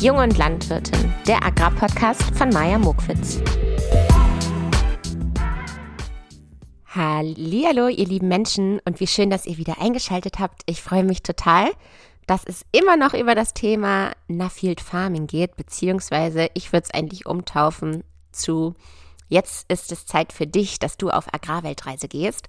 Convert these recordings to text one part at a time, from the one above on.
Jung und Landwirtin, der Agrarpodcast von Maja Mokwitz. Hallo, ihr lieben Menschen und wie schön, dass ihr wieder eingeschaltet habt. Ich freue mich total, dass es immer noch über das Thema Nuffield Farming geht, beziehungsweise ich würde es eigentlich umtaufen zu Jetzt ist es Zeit für dich, dass du auf Agrarweltreise gehst.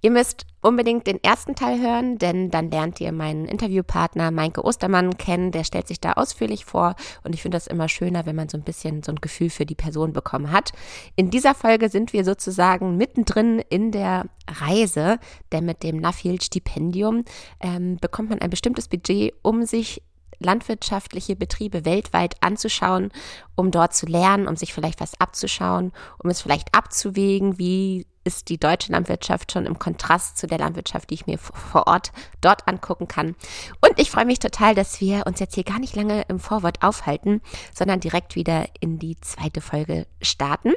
Ihr müsst unbedingt den ersten Teil hören, denn dann lernt ihr meinen Interviewpartner Meinke Ostermann kennen. Der stellt sich da ausführlich vor und ich finde das immer schöner, wenn man so ein bisschen so ein Gefühl für die Person bekommen hat. In dieser Folge sind wir sozusagen mittendrin in der Reise, denn mit dem Nuffield Stipendium ähm, bekommt man ein bestimmtes Budget, um sich landwirtschaftliche Betriebe weltweit anzuschauen, um dort zu lernen, um sich vielleicht was abzuschauen, um es vielleicht abzuwägen, wie ist die deutsche Landwirtschaft schon im Kontrast zu der Landwirtschaft, die ich mir vor Ort dort angucken kann. Und ich freue mich total, dass wir uns jetzt hier gar nicht lange im Vorwort aufhalten, sondern direkt wieder in die zweite Folge starten.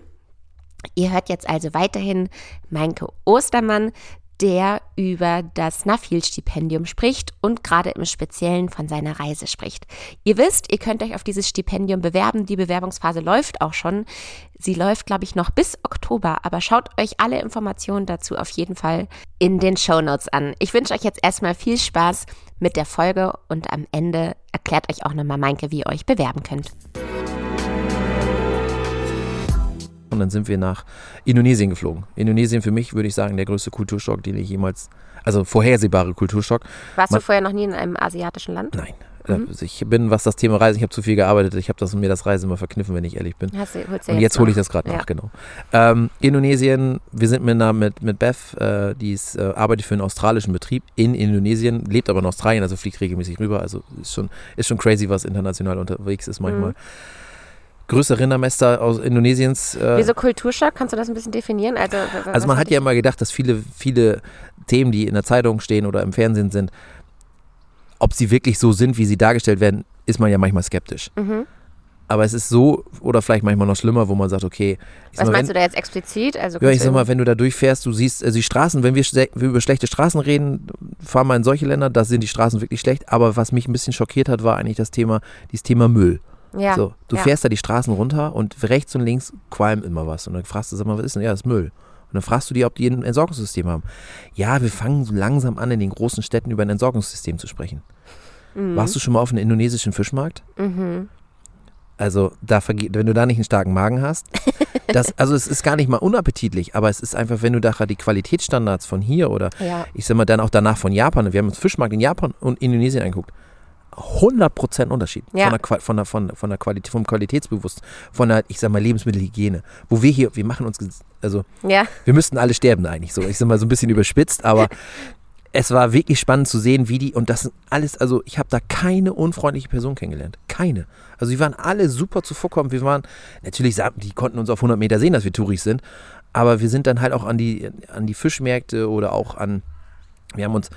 Ihr hört jetzt also weiterhin Meinke Ostermann, der über das Nuffield-Stipendium spricht und gerade im Speziellen von seiner Reise spricht. Ihr wisst, ihr könnt euch auf dieses Stipendium bewerben. Die Bewerbungsphase läuft auch schon. Sie läuft, glaube ich, noch bis Oktober, aber schaut euch alle Informationen dazu auf jeden Fall in den Show Notes an. Ich wünsche euch jetzt erstmal viel Spaß mit der Folge und am Ende erklärt euch auch nochmal Meinke, wie ihr euch bewerben könnt. Und dann sind wir nach Indonesien geflogen. Indonesien für mich, würde ich sagen, der größte Kulturschock, den ich jemals, also vorhersehbare Kulturschock. Warst Man, du vorher noch nie in einem asiatischen Land? Nein. Mhm. Also ich bin, was das Thema Reisen, ich habe zu viel gearbeitet. Ich habe das mir das Reisen immer verkniffen, wenn ich ehrlich bin. Du, und jetzt hole ich das gerade ja. nach, genau. Ähm, Indonesien, wir sind mit, mit, mit Beth, äh, die ist, äh, arbeitet für einen australischen Betrieb in Indonesien, lebt aber in Australien, also fliegt regelmäßig rüber. Also ist schon, ist schon crazy, was international unterwegs ist manchmal. Mhm größte Rindermester aus Indonesiens. Äh Wieso Kulturschock? Kannst du das ein bisschen definieren? Also, also man hat ja immer gedacht, dass viele, viele Themen, die in der Zeitung stehen oder im Fernsehen sind, ob sie wirklich so sind, wie sie dargestellt werden, ist man ja manchmal skeptisch. Mhm. Aber es ist so oder vielleicht manchmal noch schlimmer, wo man sagt, okay. Was mal, meinst wenn, du da jetzt explizit? Also ja, ich sag mal, wenn du da durchfährst, du siehst, also die Straßen, wenn wir, wir über schlechte Straßen reden, fahren wir in solche Länder, da sind die Straßen wirklich schlecht. Aber was mich ein bisschen schockiert hat, war eigentlich das Thema, dieses Thema Müll. Ja. So, du ja. fährst da die Straßen runter und rechts und links qualmt immer was. Und dann fragst du, sag mal, was ist denn? Ja, das ist Müll. Und dann fragst du die, ob die ein Entsorgungssystem haben. Ja, wir fangen so langsam an, in den großen Städten über ein Entsorgungssystem zu sprechen. Mhm. Warst du schon mal auf einem indonesischen Fischmarkt? Mhm. Also, da wenn du da nicht einen starken Magen hast, das, also es ist gar nicht mal unappetitlich, aber es ist einfach, wenn du da die Qualitätsstandards von hier oder ja. ich sag mal dann auch danach von Japan, wir haben uns Fischmarkt in Japan und Indonesien angeguckt, 100% Unterschied ja. von, der, von, der, von, von der Qualität, vom Qualitätsbewusstsein, von der, ich sag mal, Lebensmittelhygiene. Wo wir hier, wir machen uns, also, ja. wir müssten alle sterben eigentlich so. Ich sag mal, so ein bisschen überspitzt, aber es war wirklich spannend zu sehen, wie die, und das sind alles, also ich habe da keine unfreundliche Person kennengelernt. Keine. Also die waren alle super zuvorkommend. Wir waren, natürlich, die konnten uns auf 100 Meter sehen, dass wir Touris sind, aber wir sind dann halt auch an die, an die Fischmärkte oder auch an, wir haben uns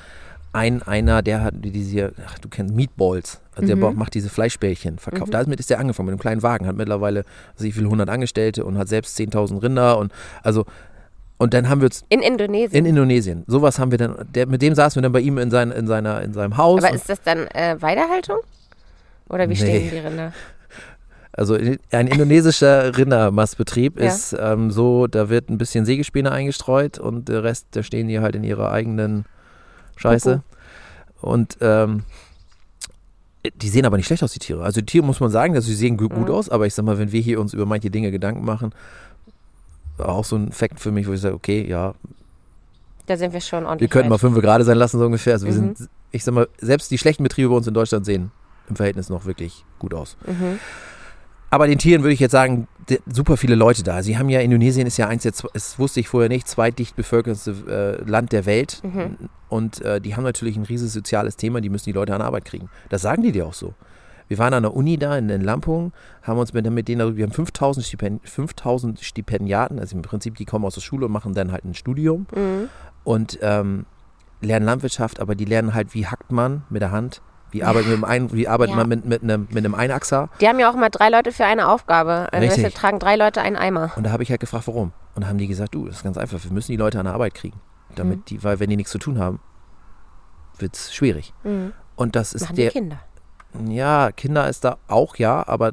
ein, einer, der hat diese, ach, du kennst Meatballs, also mhm. der macht diese Fleischbällchen, verkauft. Mhm. Damit ist der angefangen, mit einem kleinen Wagen, hat mittlerweile, weiß ich, viele hundert Angestellte und hat selbst 10.000 Rinder und also, und dann haben wir uns. In Indonesien? In Indonesien. Sowas haben wir dann, der, mit dem saßen wir dann bei ihm in, sein, in, seiner, in seinem Haus. Aber ist das dann äh, Weiterhaltung? Oder wie nee. stehen die Rinder? Also ein indonesischer Rindermastbetrieb ja. ist ähm, so, da wird ein bisschen Sägespäne eingestreut und der Rest, da stehen die halt in ihrer eigenen Scheiße. Und ähm, die sehen aber nicht schlecht aus, die Tiere. Also die Tiere muss man sagen, dass sie sehen gut, mhm. aus, aber ich sag mal, wenn wir hier uns über manche Dinge Gedanken machen, auch so ein Fakt für mich, wo ich sage, okay, ja. Da sind wir schon ordentlich. Wir könnten mal fünf gerade sein lassen, so ungefähr. Also wir mhm. sind, ich sag mal, selbst die schlechten Betriebe bei uns in Deutschland sehen im Verhältnis noch wirklich gut aus. Mhm. Aber den Tieren würde ich jetzt sagen, super viele Leute da. Sie haben ja, Indonesien ist ja eins der, das wusste ich vorher nicht, zweitdicht bevölkertste äh, Land der Welt. Mhm. Und äh, die haben natürlich ein riesiges soziales Thema, die müssen die Leute an Arbeit kriegen. Das sagen die dir auch so. Wir waren an der Uni da in, in Lampung, haben uns mit, mit denen, wir haben 5000, Stipend, 5000 Stipendiaten, also im Prinzip, die kommen aus der Schule und machen dann halt ein Studium mhm. und ähm, lernen Landwirtschaft, aber die lernen halt, wie hackt man mit der Hand, wie arbeitet, mit einem, wie arbeitet ja. man mit, mit, einem, mit einem Einachser? Die haben ja auch immer drei Leute für eine Aufgabe. Also Richtig. tragen drei Leute einen Eimer. Und da habe ich halt gefragt, warum. Und da haben die gesagt, du, das ist ganz einfach, wir müssen die Leute an der Arbeit kriegen. Damit mhm. die, weil wenn die nichts zu tun haben, wird es schwierig. Mhm. Und das ist Machen der. Die Kinder. Ja, Kinder ist da auch ja, aber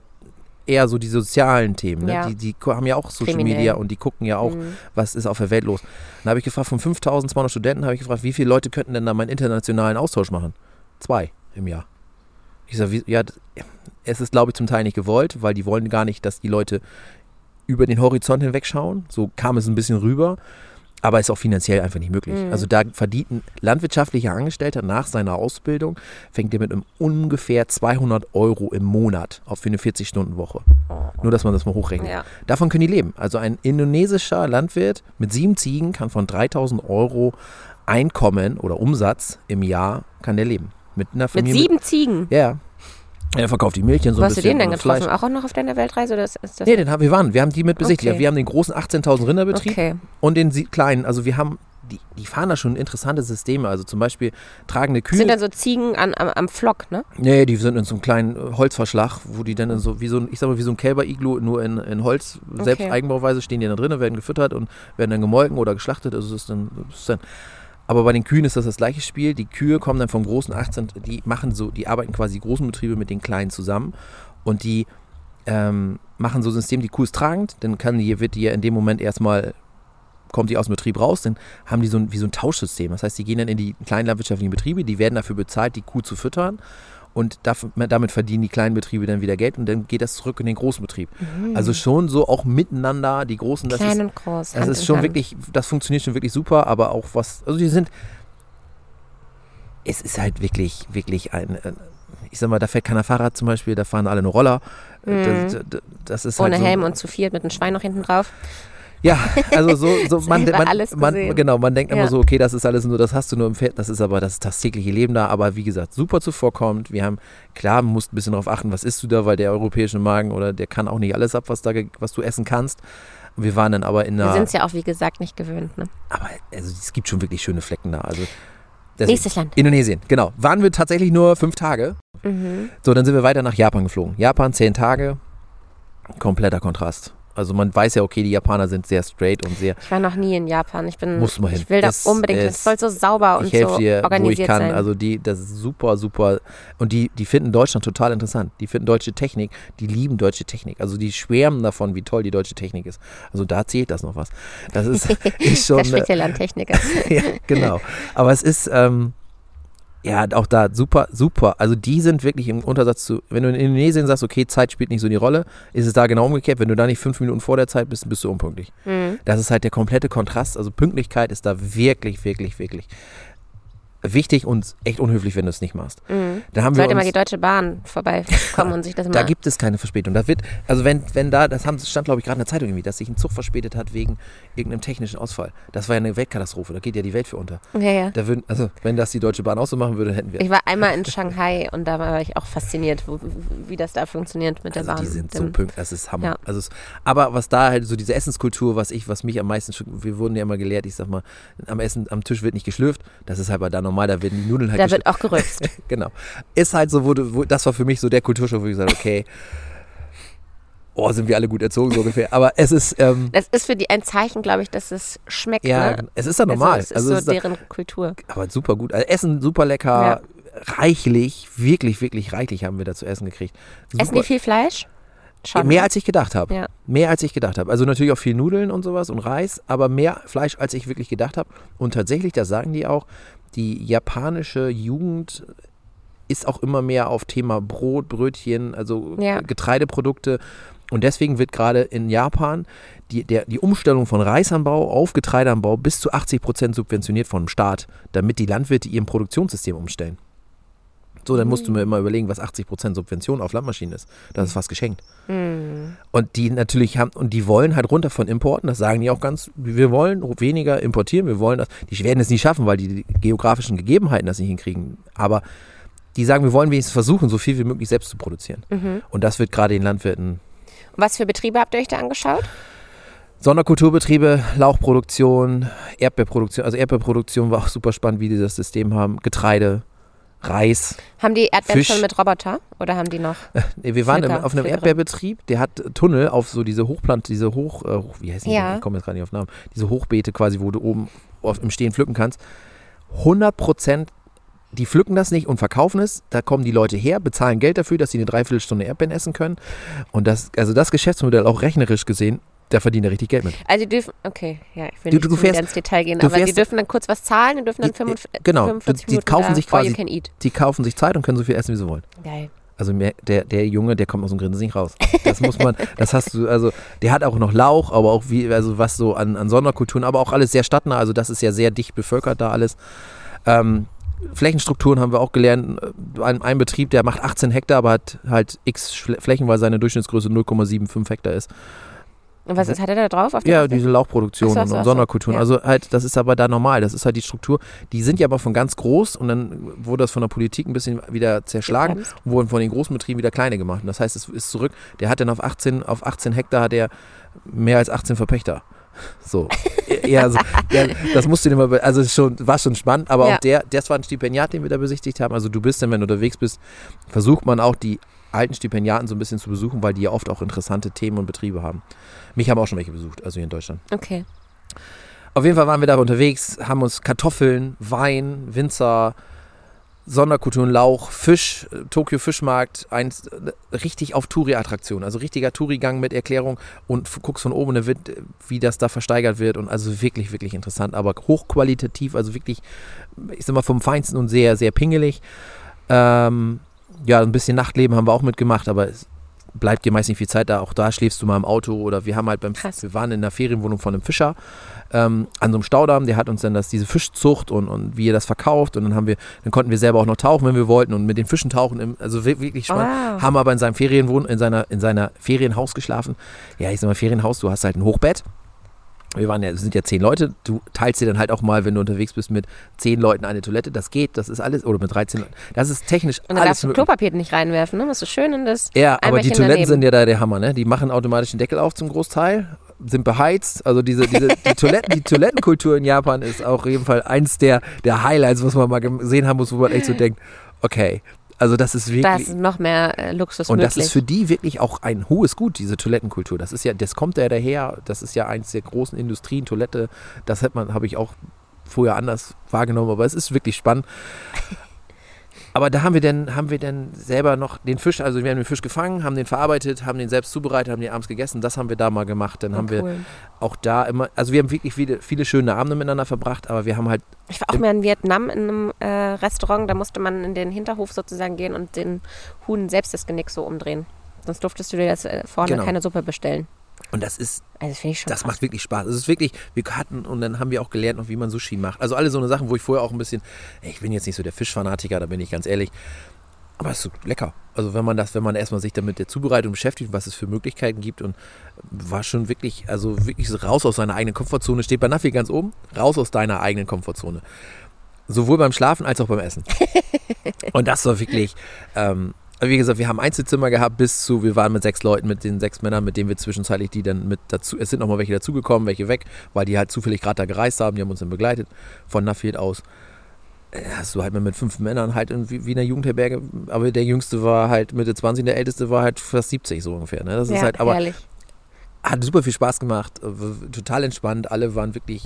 eher so die sozialen Themen. Ne? Ja. Die, die haben ja auch Social Kriminell. Media und die gucken ja auch, Mhm. was ist auf der Welt los. Dann habe ich gefragt, von 5200 Studenten habe ich gefragt, wie viele Leute könnten denn da meinen internationalen Austausch machen? Zwei im Jahr. Ich sage, ja, es ist, glaube ich, zum Teil nicht gewollt, weil die wollen gar nicht, dass die Leute über den Horizont hinweg schauen. So kam es ein bisschen rüber. Aber ist auch finanziell einfach nicht möglich. Mhm. Also da verdient ein landwirtschaftlicher Angestellter nach seiner Ausbildung, fängt er mit einem ungefähr 200 Euro im Monat auf für eine 40-Stunden-Woche. Nur, dass man das mal hochrechnet. Ja. Davon können die leben. Also ein indonesischer Landwirt mit sieben Ziegen kann von 3000 Euro Einkommen oder Umsatz im Jahr, kann der leben. Mit einer Mit Familie. sieben Ziegen. Ja. Er verkauft die Milch und so Wo ein hast du bisschen. den denn getroffen? Fleisch. Auch noch auf deiner Weltreise? Oder ist, das Nee, den haben wir waren. Wir haben die mit besichtigt. Okay. Wir haben den großen 18.000 Rinderbetrieb Okay. und den kleinen. Also wir haben, die, die fahren da schon interessante Systeme. Also zum Beispiel tragende Das Kühe. sind dann so Ziegen an, am, am Flock, ne? Nee, die sind in so einem kleinen äh, Holzverschlag, wo die dann in so, wie so ein, ich sag mal, wie so ein Kälber-Iglu, nur in, in Holz, selbst Okay. Eigenbauweise stehen die da drinnen, werden gefüttert und werden dann gemolken oder geschlachtet. Also es ist dann, das ist dann aber bei den Kühen ist das das gleiche Spiel. Die Kühe kommen dann vom großen 18, die machen so, die arbeiten quasi die großen Betriebe mit den kleinen zusammen und die ähm, machen so ein System, die Kuh ist tragend, dann kann die, wird die ja in dem Moment erstmal kommt die aus dem Betrieb raus, dann haben die so ein, wie so ein Tauschsystem. Das heißt, die gehen dann in die kleinen landwirtschaftlichen Betriebe, die werden dafür bezahlt, die Kuh zu füttern. Und damit verdienen die kleinen Betriebe dann wieder Geld und dann geht das zurück in den großen Betrieb. Also schon so auch miteinander, die großen, das Klein ist, und groß. das Hand ist schon Hand. wirklich, das funktioniert schon wirklich super, aber auch was, also die sind, es ist halt wirklich, wirklich ein, ein ich sag mal, da fährt keiner Fahrrad zum Beispiel, da fahren alle nur Roller. Das, das, das ist Mhm. Ohne halt so, Helm und zu viert mit einem Schwein noch hinten drauf. Ja, also so, so man, man, man, genau, man denkt immer Ja. so, okay, das ist alles nur, das hast du nur im Pferd, das ist aber das, das tägliche Leben da, aber wie gesagt, super zuvorkommt. Wir haben, klar, man muss ein bisschen darauf achten, was isst du da, weil der europäische Magen oder der kann auch nicht alles ab, was da, was du essen kannst. Wir waren dann aber in Wir einer, sind es ja auch, wie gesagt, nicht gewöhnt. Ne? aber also es gibt schon wirklich schöne Flecken da. Also Nächstes Land. Indonesien, genau. Waren wir tatsächlich nur fünf Tage. Mhm. So, dann sind wir weiter nach Japan geflogen. Japan, zehn Tage. Kompletter Kontrast. Also man weiß ja, okay, die Japaner sind sehr straight und sehr, Ich war noch nie in Japan. Ich bin, Muss man hin. ich will da Das unbedingt. Es soll so sauber und ich helfe so dir, wo ich organisiert kann. sein. Also die, das ist super, super. Und die, die finden Deutschland total interessant. Die finden deutsche Technik, die lieben deutsche Technik. Also die schwärmen davon, wie toll die deutsche Technik ist. Also da zählt das noch was. Das ist, ist schon. Der Landtechniker. ja, genau. Aber es ist, ähm, ja, auch da super, super. Also die sind wirklich im Untersatz zu, wenn du in Indonesien sagst, okay, Zeit spielt nicht so die Rolle, ist es da genau umgekehrt. Wenn du da nicht fünf Minuten vor der Zeit bist, bist du unpünktlich. Mhm. Das ist halt der komplette Kontrast. Also Pünktlichkeit ist da wirklich, wirklich, wirklich wichtig und echt unhöflich, wenn du es nicht machst. Mhm. Haben wir Sollte mal uns, die Deutsche Bahn vorbeikommen und sich das mal. da gibt es keine Verspätung. Da wird, also wenn, wenn da, das haben, stand glaube ich gerade in der Zeitung irgendwie, dass sich ein Zug verspätet hat wegen irgendeinem technischen Ausfall. Das war ja eine Weltkatastrophe, da geht ja die Welt für unter. ja, ja. Da würden, also wenn das die Deutsche Bahn auch so machen würde, hätten wir. Ich war einmal in Shanghai und da war ich auch fasziniert, wo, wie das da funktioniert mit der Also Bahn. die sind so pünktlich, das ist Hammer. Ja. Also es, aber was da halt so diese Essenskultur, was ich, was mich am meisten, wir wurden ja immer gelehrt, ich sag mal, am Essen, am Tisch wird nicht geschlürft. Das ist halt bei da normal, da werden die Nudeln halt da wird auch gerülpst. Genau. Ist halt so, wo, wo, das war für mich so der Kulturschock, wo ich gesagt habe, okay, oh, sind wir alle gut erzogen, so ungefähr. Aber es ist, ähm, Das ist für die ein Zeichen, glaube ich, dass es schmeckt. ja, ne? es ist ja normal. Also, es ist Also so ist, deren Kultur. aber super gut. Also Essen super lecker, reichlich, wirklich, wirklich reichlich haben wir da zu essen gekriegt. Super. Essen die viel Fleisch? Schon. Mehr ne? als ich gedacht habe. Ja. Mehr als ich gedacht habe. Also natürlich auch viel Nudeln und sowas und Reis, aber mehr Fleisch als ich wirklich gedacht habe. Und tatsächlich, das sagen die auch, die japanische Jugend ist auch immer mehr auf Thema Brot, Brötchen, also Ja. Getreideprodukte. Und deswegen wird gerade in Japan die, der, die Umstellung von Reisanbau auf Getreideanbau bis zu 80 Prozent subventioniert vom Staat, damit die Landwirte ihrem Produktionssystem umstellen. So, dann musst du mir immer überlegen, was 80 Prozent Subvention auf Landmaschinen ist. Das ist fast geschenkt. Hm. Und die natürlich haben, und die wollen halt runter von Importen, das sagen die auch ganz, wir wollen weniger importieren, wir wollen das, die werden es nicht schaffen, weil die geografischen Gegebenheiten das nicht hinkriegen. Aber die sagen, wir wollen wenigstens versuchen, so viel wie möglich selbst zu produzieren. Mhm. Und das wird gerade den Landwirten Was für Betriebe habt ihr euch da angeschaut? Sonderkulturbetriebe, Lauchproduktion, Erdbeerproduktion, also Erdbeerproduktion war auch super spannend, wie die das System haben, Getreide, Reis. Haben die Erdbeeren Fisch. schon mit Roboter oder haben die noch? Nee, wir waren im, Pflücker, auf einem Pflückerin. Erdbeerbetrieb, der hat Tunnel auf so diese Hochplant, diese Hoch, äh, wie heißt die? Ja. Ich komme jetzt gerade nicht auf Namen. Diese Hochbeete quasi, wo du oben auf, im Stehen pflücken kannst. 100 Prozent die pflücken das nicht und verkaufen es. Da kommen die Leute her, bezahlen Geld dafür, dass sie eine Dreiviertelstunde Erdbeeren essen können. Und das, also das Geschäftsmodell auch rechnerisch gesehen, da verdienen die richtig Geld mit. Also die dürfen, okay, ja, ich will du, nicht du fährst, ins Detail gehen, aber fährst, die dürfen dann kurz was zahlen und dürfen dann 45, genau, 45 die, die kaufen sich quasi, die kaufen sich Zeit und können so viel essen, wie sie wollen. Geil. Also mehr, der, der Junge, der kommt aus dem Grinsen nicht raus. Das muss man, das hast du, also der hat auch noch Lauch, aber auch wie, also was so an, an Sonderkulturen, aber auch alles sehr stadtnah, also das ist ja sehr dicht bevölkert da alles. Ähm, Flächenstrukturen haben wir auch gelernt. Ein, ein, Betrieb, der macht 18 Hektar, aber hat halt x Flächen, weil seine Durchschnittsgröße 0,75 Hektar ist. Und was ist, hat er da drauf? ja, Karte? diese Lauchproduktion so, so, und Sonderkulturen. Ja. Also halt, das ist aber da normal. Das ist halt die Struktur. Die sind ja aber von ganz groß und dann wurde das von der Politik ein bisschen wieder zerschlagen und wurden von den großen Betrieben wieder kleine gemacht. Und das heißt, es ist zurück. Der hat dann auf 18, auf 18 Hektar hat er mehr als 18 Verpächter. So. ja, also, ja, das musst du dir mal, also schon, war schon spannend, aber ja. auch der, das war ein Stipendiat, den wir da besichtigt haben. Also du bist dann, wenn du unterwegs bist, versucht man auch die alten Stipendiaten so ein bisschen zu besuchen, weil die ja oft auch interessante Themen und Betriebe haben. Mich haben auch schon welche besucht, also hier in Deutschland. Okay. Auf jeden Fall waren wir da unterwegs, haben uns Kartoffeln, Wein, Winzer, Sonderkulturen, Lauch, Fisch, äh, Tokio Fischmarkt, ein, äh, richtig auf Touri-Attraktion, also richtiger Touri-Gang mit Erklärung und guckst von oben, wie das da versteigert wird und also wirklich, wirklich interessant, aber hochqualitativ, also wirklich, ich sag mal, vom Feinsten und sehr, sehr pingelig. Ähm, ja, ein bisschen Nachtleben haben wir auch mitgemacht, aber es bleibt dir meist nicht viel Zeit da. Auch da schläfst du mal im Auto oder wir haben halt beim, Krass. wir waren in der Ferienwohnung von einem Fischer ähm, an so einem Staudamm, der hat uns dann das, diese Fischzucht und, und wie er das verkauft und dann haben wir, dann konnten wir selber auch noch tauchen, wenn wir wollten und mit den Fischen tauchen, im, also wirklich spannend. Wow. Haben aber in seinem Ferienwohn, in seiner, in seiner Ferienhaus geschlafen. Ja, ich sag mal Ferienhaus, du hast halt ein Hochbett wir waren ja, sind ja zehn Leute. Du teilst dir dann halt auch mal, wenn du unterwegs bist, mit zehn Leuten eine Toilette. Das geht, das ist alles. Oder mit 13 Leuten. Das ist technisch Und da darfst du Klopapier nicht reinwerfen, ne? Musst du schön in das. Ja, aber die Toiletten daneben. sind ja da der Hammer, ne? Die machen automatisch den Deckel auf zum Großteil, sind beheizt. Also diese, diese die Toiletten, die Toilettenkultur in Japan ist auch auf jeden Fall eins der, der Highlights, was man mal gesehen haben muss, wo man echt so denkt, okay, also das ist wirklich. Da ist noch mehr äh, Luxus Und möglich. das ist für die wirklich auch ein hohes Gut, diese Toilettenkultur. Das ist ja, das kommt ja daher, das ist ja eins der großen Industrien, Toilette. Das hat man, habe ich auch vorher anders wahrgenommen, aber es ist wirklich spannend. Aber da haben wir dann, haben wir dann selber noch den Fisch, also wir haben den Fisch gefangen, haben den verarbeitet, haben den selbst zubereitet, haben den abends gegessen. Das haben wir da mal gemacht. Dann oh, haben cool. wir auch da immer, also wir haben wirklich viele, viele schöne Abende miteinander verbracht, aber wir haben halt. Ich war auch mal in Vietnam in einem äh, Restaurant, da musste man in den Hinterhof sozusagen gehen und den Huhn selbst das Genick so umdrehen. Sonst durftest du dir das äh, vorne genau. keine Suppe bestellen. Und das ist, also das, das macht wirklich Spaß. Es ist wirklich, wir hatten und dann haben wir auch gelernt, noch, wie man Sushi macht. Also alle so eine Sachen, wo ich vorher auch ein bisschen, ich bin jetzt nicht so der Fischfanatiker, da bin ich ganz ehrlich. Aber es ist lecker. Also wenn man das, wenn man erstmal sich damit der Zubereitung beschäftigt, was es für Möglichkeiten gibt und war schon wirklich, also wirklich raus aus seiner eigenen Komfortzone, steht bei Nafi ganz oben, raus aus deiner eigenen Komfortzone. Sowohl beim Schlafen als auch beim Essen. und das war wirklich, ähm, wie gesagt, wir haben Einzelzimmer gehabt bis zu, wir waren mit sechs Leuten, mit den sechs Männern, mit denen wir zwischenzeitlich die dann mit dazu, es sind nochmal welche dazugekommen, welche weg, weil die halt zufällig gerade da gereist haben, die haben uns dann begleitet von Naffield aus. Hast du halt mit fünf Männern halt in der Jugendherberge, aber der Jüngste war halt Mitte 20, der Älteste war halt fast 70 so ungefähr. Ne? Das ja, ist halt, aber herrlich. hat super viel Spaß gemacht, total entspannt, alle waren wirklich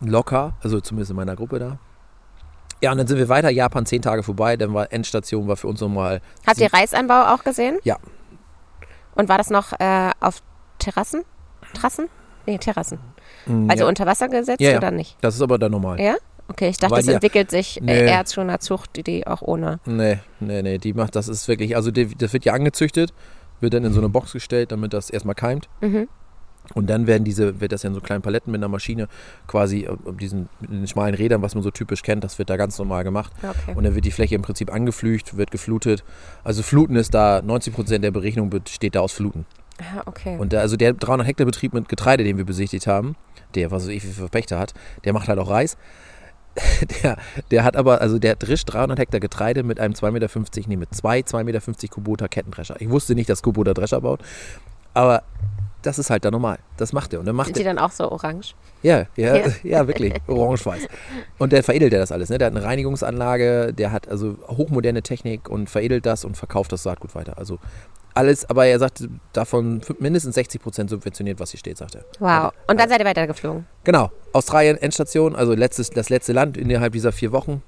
locker, also zumindest in meiner Gruppe da. Ja, und dann sind wir weiter, Japan zehn Tage vorbei, dann war Endstation, war für uns nochmal. Habt ihr Reisanbau auch gesehen? Ja. Und war das noch äh, auf Terrassen? Terrassen? Nee, Terrassen. Mm, also ja. unter Wasser gesetzt ja, ja. oder nicht? Das ist aber dann normal. Ja? Okay, ich dachte, Weil das entwickelt sich nee. eher zu einer Zucht, die auch ohne. Nee, nee, nee, die macht, das ist wirklich, also die, das wird ja angezüchtet, wird dann in so eine Box gestellt, damit das erstmal keimt. Mhm. Und dann werden diese, wird das ja in so kleinen Paletten mit einer Maschine quasi um diesen mit den schmalen Rädern, was man so typisch kennt, das wird da ganz normal gemacht. Okay. Und dann wird die Fläche im Prinzip angeflücht, wird geflutet. Also Fluten ist da, 90 Prozent der Berechnung besteht da aus Fluten. Ah, okay. Und der, also der 300 Hektar Betrieb mit Getreide, den wir besichtigt haben, der, was so ich wie viel Pächter hat, der macht halt auch Reis. Der, der hat aber, also der drischt 300 Hektar Getreide mit einem 2,50 Meter, nee, mit zwei 2,50 Meter Kubota Kettendrescher. Ich wusste nicht, dass Kubota Drescher baut, aber das ist halt da normal. Das macht er. Und dann macht Sind die dann auch so orange? Ja, ja, ja, ja wirklich. Orange-weiß. Und der veredelt er das alles. Ne? Der hat eine Reinigungsanlage, der hat also hochmoderne Technik und veredelt das und verkauft das Saatgut weiter. Also alles, aber er sagt, davon mindestens 60 Prozent subventioniert, was hier steht, sagt er. Wow. Und dann seid ihr weitergeflogen? Genau. Australien, Endstation, also letztes, das letzte Land innerhalb dieser vier Wochen.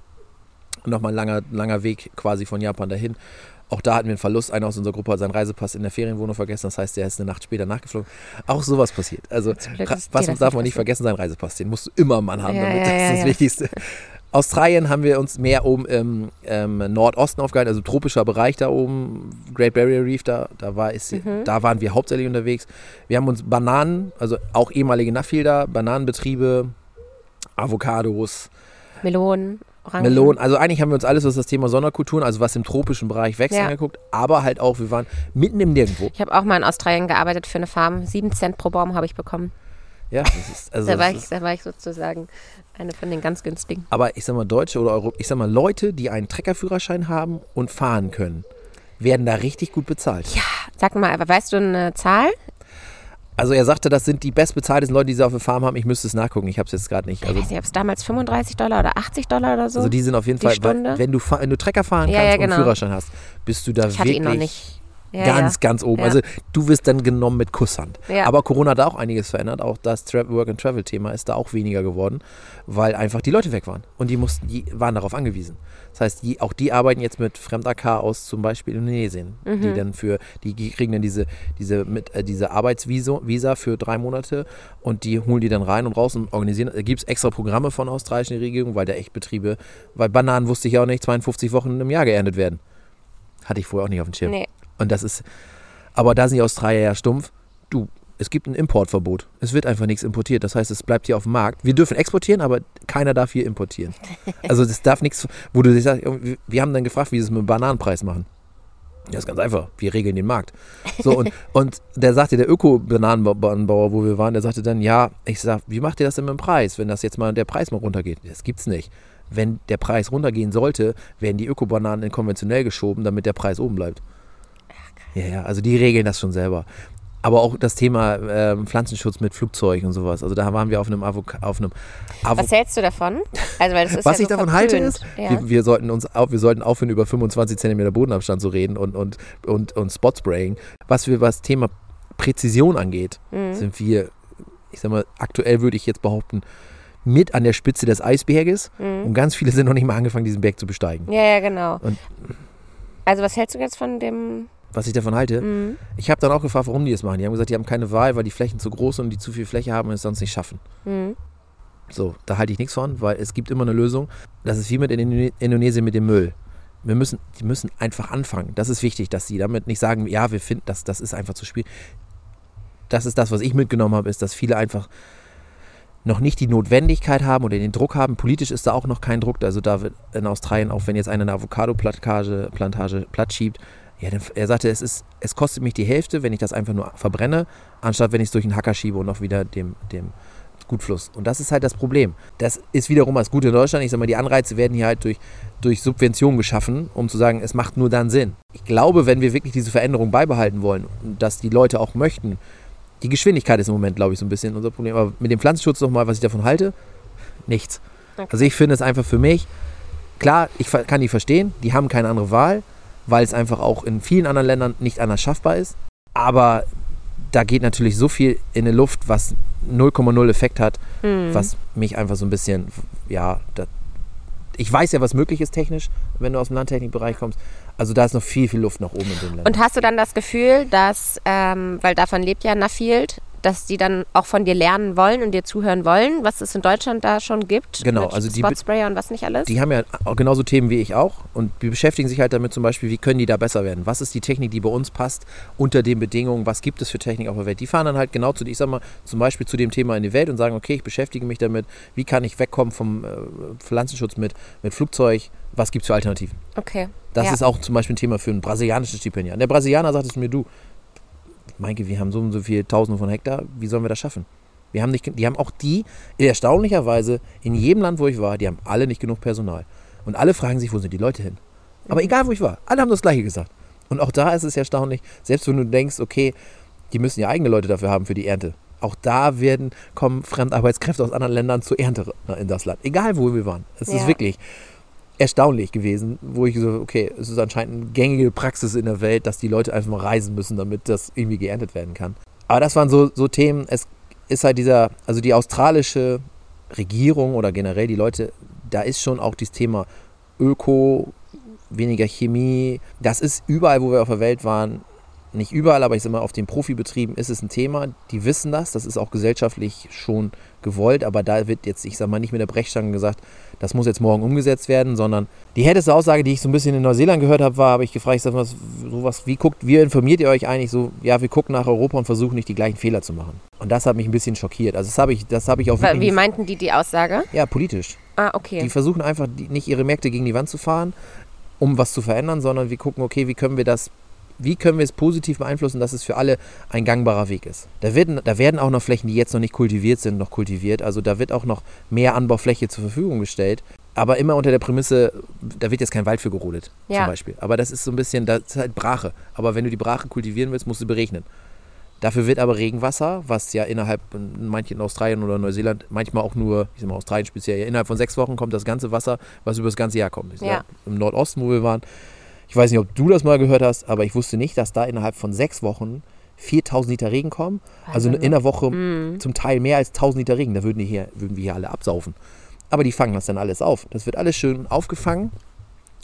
Nochmal ein langer, langer Weg quasi von Japan dahin. Auch da hatten wir einen Verlust. Einer aus unserer Gruppe hat seinen Reisepass in der Ferienwohnung vergessen. Das heißt, der ist eine Nacht später nachgeflogen. Auch sowas passiert. Also, was darf man nicht vergessen? Seinen Reisepass. Den musst du immer im Mann haben. Ja, damit. Ja, das ist das Wichtigste. Australien haben wir uns mehr oben im ähm, Nordosten aufgehalten, also tropischer Bereich da oben, Great Barrier Reef, da, da, war es, mhm. da waren wir hauptsächlich unterwegs. Wir haben uns Bananen, also auch ehemalige Nuffielder, Bananenbetriebe, Avocados, Melonen, Orangen. Melonen, also eigentlich haben wir uns alles, was das Thema Sonderkulturen, also was im tropischen Bereich wächst, ja. angeguckt, aber halt auch, wir waren mitten im Nirgendwo. Ich habe auch mal in Australien gearbeitet für eine Farm, sieben Cent pro Baum habe ich bekommen. Ja, das ist, also da, war ich, da war ich sozusagen eine von den ganz günstigen. Aber ich sag mal, Deutsche oder Europa, ich sag mal, Leute, die einen Treckerführerschein haben und fahren können, werden da richtig gut bezahlt. Ja, sag mal, aber weißt du eine Zahl? Also er sagte, das sind die bestbezahltesten Leute, die sie auf der Farm haben. Ich müsste es nachgucken, ich habe es jetzt gerade nicht. Also, ich weiß nicht, ob es damals 35 Dollar oder 80 Dollar oder so. Also die sind auf jeden Fall, Stunde. wenn du, wenn du Trecker fahren kannst ja, ja, genau. und Führerschein hast, bist du da ich wirklich... Hatte ihn noch nicht ja, ganz, ja. ganz oben. Ja. Also du wirst dann genommen mit Kusshand. Aber Corona hat auch einiges verändert. Auch das Work-and-Travel-Thema ist da auch weniger geworden, weil einfach die Leute weg waren. Und die mussten, die waren darauf angewiesen. Das heißt, die, auch die arbeiten jetzt mit Fremd-AK aus zum Beispiel Indonesien. Mhm. Die dann für, die kriegen dann diese, diese, mit, äh, diese Arbeitsvisa für drei Monate und die holen die dann rein und raus und organisieren. Da gibt es extra Programme von australischen Regierung, weil der echt Betriebe, weil Bananen wusste ich ja auch nicht, 52 Wochen im Jahr geerntet werden. Hatte ich vorher auch nicht auf dem Schirm. Nee. Und das ist, aber da sind die Australier ja stumpf. Du, es gibt ein Importverbot. Es wird einfach nichts importiert. Das heißt, es bleibt hier auf dem Markt. Wir dürfen exportieren, aber keiner darf hier importieren. Also das darf nichts, wo du sagst, wir haben dann gefragt, wie sie es mit dem Bananenpreis machen. Ja, ist ganz einfach. Wir regeln den Markt. So, und, und der sagte, der Öko-Bananenbauer, wo wir waren, der sagte dann, ja, ich sag, wie macht ihr das denn mit dem Preis, wenn das jetzt mal der Preis mal runtergeht? Das gibt's nicht. Wenn der Preis runtergehen sollte, werden die Öko-Bananen in konventionell geschoben, damit der Preis oben bleibt. Ja, ja, also die regeln das schon selber. Aber auch das Thema äh, Pflanzenschutz mit Flugzeug und sowas. Also da waren wir auf einem Avok auf einem Avo Was hältst du davon? Also, weil das ist Was ja ich so davon verpönt. halte ist, ja. wir, wir, sollten uns auf, wir sollten aufhören, über 25 cm Bodenabstand zu reden und, und, und, und Spotspraying. Was wir was Thema Präzision angeht, mhm. sind wir, ich sag mal, aktuell würde ich jetzt behaupten, mit an der Spitze des Eisberges. Mhm. Und ganz viele sind noch nicht mal angefangen, diesen Berg zu besteigen. Ja, ja, genau. Und also was hältst du jetzt von dem was ich davon halte. Mhm. Ich habe dann auch gefragt, warum die das machen. Die haben gesagt, die haben keine Wahl, weil die Flächen zu groß sind und die zu viel Fläche haben und es sonst nicht schaffen. Mhm. So, da halte ich nichts von, weil es gibt immer eine Lösung. Das ist wie mit in Indonesien mit dem Müll. Wir müssen, die müssen einfach anfangen. Das ist wichtig, dass sie damit nicht sagen, ja, wir finden, das, das ist einfach zu schwierig. Das ist das, was ich mitgenommen habe, ist, dass viele einfach noch nicht die Notwendigkeit haben oder den Druck haben. Politisch ist da auch noch kein Druck. Also da wird in Australien, auch wenn jetzt einer eine Avocado-Plantage Plantage platt schiebt, ja, er sagte, es, ist, es kostet mich die Hälfte, wenn ich das einfach nur verbrenne, anstatt wenn ich es durch einen Hacker schiebe und noch wieder dem, dem Gutfluss. Und das ist halt das Problem. Das ist wiederum das Gute in Deutschland. Ich sage mal, die Anreize werden hier halt durch, durch Subventionen geschaffen, um zu sagen, es macht nur dann Sinn. Ich glaube, wenn wir wirklich diese Veränderung beibehalten wollen, dass die Leute auch möchten, die Geschwindigkeit ist im Moment, glaube ich, so ein bisschen unser Problem. Aber mit dem Pflanzenschutz nochmal, was ich davon halte, nichts. Okay. Also ich finde es einfach für mich, klar, ich kann die verstehen, die haben keine andere Wahl weil es einfach auch in vielen anderen Ländern nicht anders schaffbar ist. Aber da geht natürlich so viel in die Luft, was 0,0 Effekt hat, mhm. was mich einfach so ein bisschen, ja, da, ich weiß ja, was möglich ist technisch, wenn du aus dem Landtechnikbereich kommst. Also da ist noch viel, viel Luft nach oben in den Ländern. Und hast du dann das Gefühl, dass, ähm, weil davon lebt ja Nuffield, dass die dann auch von dir lernen wollen und dir zuhören wollen, was es in Deutschland da schon gibt. Genau, also die Spotsprayer und was nicht alles. Die haben ja genauso Themen wie ich auch und die beschäftigen sich halt damit zum Beispiel, wie können die da besser werden? Was ist die Technik, die bei uns passt unter den Bedingungen? Was gibt es für Technik auf der Welt? Die fahren dann halt genau zu, ich sag mal, zum Beispiel zu dem Thema in die Welt und sagen, okay, ich beschäftige mich damit, wie kann ich wegkommen vom äh, Pflanzenschutz mit, mit Flugzeug? Was gibt es für Alternativen? Okay. Das ja. ist auch zum Beispiel ein Thema für ein brasilianisches Stipendiat. Der Brasilianer sagt es mir, du, Meinke, wir haben so und so viele Tausende von Hektar, wie sollen wir das schaffen? Wir haben nicht, die haben auch die, erstaunlicherweise, in jedem Land, wo ich war, die haben alle nicht genug Personal. Und alle fragen sich, wo sind die Leute hin? Aber mhm. egal, wo ich war, alle haben das Gleiche gesagt. Und auch da ist es erstaunlich, selbst wenn du denkst, okay, die müssen ja eigene Leute dafür haben für die Ernte. Auch da werden, kommen Fremdarbeitskräfte aus anderen Ländern zur Ernte in das Land. Egal, wo wir waren. Es ja. ist wirklich erstaunlich gewesen, wo ich so, okay, es ist anscheinend eine gängige Praxis in der Welt, dass die Leute einfach mal reisen müssen, damit das irgendwie geerntet werden kann. Aber das waren so, so Themen, es ist halt dieser, also die australische Regierung oder generell die Leute, da ist schon auch dieses Thema Öko, weniger Chemie. Das ist überall, wo wir auf der Welt waren, nicht überall, aber ich sage mal, auf den Profibetrieben ist es ein Thema. Die wissen das, das ist auch gesellschaftlich schon gewollt, aber da wird jetzt, ich sage mal, nicht mit der Brechstange gesagt, das muss jetzt morgen umgesetzt werden, sondern die härteste Aussage, die ich so ein bisschen in Neuseeland gehört habe, war, habe ich gefragt, ich sag mal, sowas, wie guckt, wie informiert ihr euch eigentlich so, ja, wir gucken nach Europa und versuchen nicht die gleichen Fehler zu machen. Und das hat mich ein bisschen schockiert. Also das habe ich, das habe ich auch Wie meinten die die Aussage? Ja, politisch. Ah, okay. Die versuchen einfach nicht ihre Märkte gegen die Wand zu fahren, um was zu verändern, sondern wir gucken, okay, wie können wir das wie können wir es positiv beeinflussen, dass es für alle ein gangbarer Weg ist. Da werden, da werden auch noch Flächen, die jetzt noch nicht kultiviert sind, noch kultiviert. Also da wird auch noch mehr Anbaufläche zur Verfügung gestellt. Aber immer unter der Prämisse, da wird jetzt kein Wald für gerodet, ja. zum Beispiel. Aber das ist so ein bisschen, das ist halt Brache. Aber wenn du die Brache kultivieren willst, musst du beregnen. Dafür wird aber Regenwasser, was ja innerhalb, manchen in Australien oder Neuseeland, manchmal auch nur, ich sag mal Australien speziell, innerhalb von sechs Wochen kommt das ganze Wasser, was über das ganze Jahr kommt. Ja. Sag, Im Nordosten, wo wir waren, ich weiß nicht, ob du das mal gehört hast, aber ich wusste nicht, dass da innerhalb von sechs Wochen 4000 Liter Regen kommen. Also in der Woche mm. zum Teil mehr als 1000 Liter Regen. Da würden, die hier, würden wir hier alle absaufen. Aber die fangen das dann alles auf. Das wird alles schön aufgefangen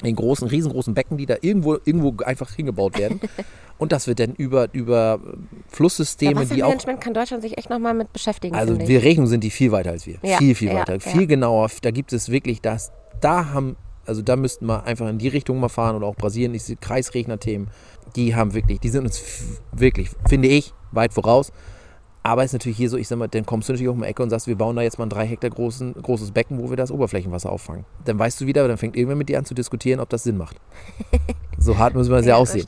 in großen, riesengroßen Becken, die da irgendwo, irgendwo einfach hingebaut werden. Und das wird dann über, über Flusssysteme, ja, die auch. Management kann Deutschland sich echt nochmal mit beschäftigen. Also wir Rechnungen sind die viel weiter als wir. Ja, viel, viel weiter. Ja, viel genauer. Da gibt es wirklich das. Da haben also da müssten wir einfach in die Richtung mal fahren oder auch Brasilien, diese Kreisregner-Themen, die haben wirklich, die sind uns wirklich, finde ich, weit voraus. Aber es ist natürlich hier so, ich sag mal, dann kommst du natürlich auch um die Ecke und sagst, wir bauen da jetzt mal ein drei Hektar großen, großes Becken, wo wir das Oberflächenwasser auffangen. Dann weißt du wieder, dann fängt irgendwer mit dir an zu diskutieren, ob das Sinn macht. so hart müssen wir es ja, ja aussehen.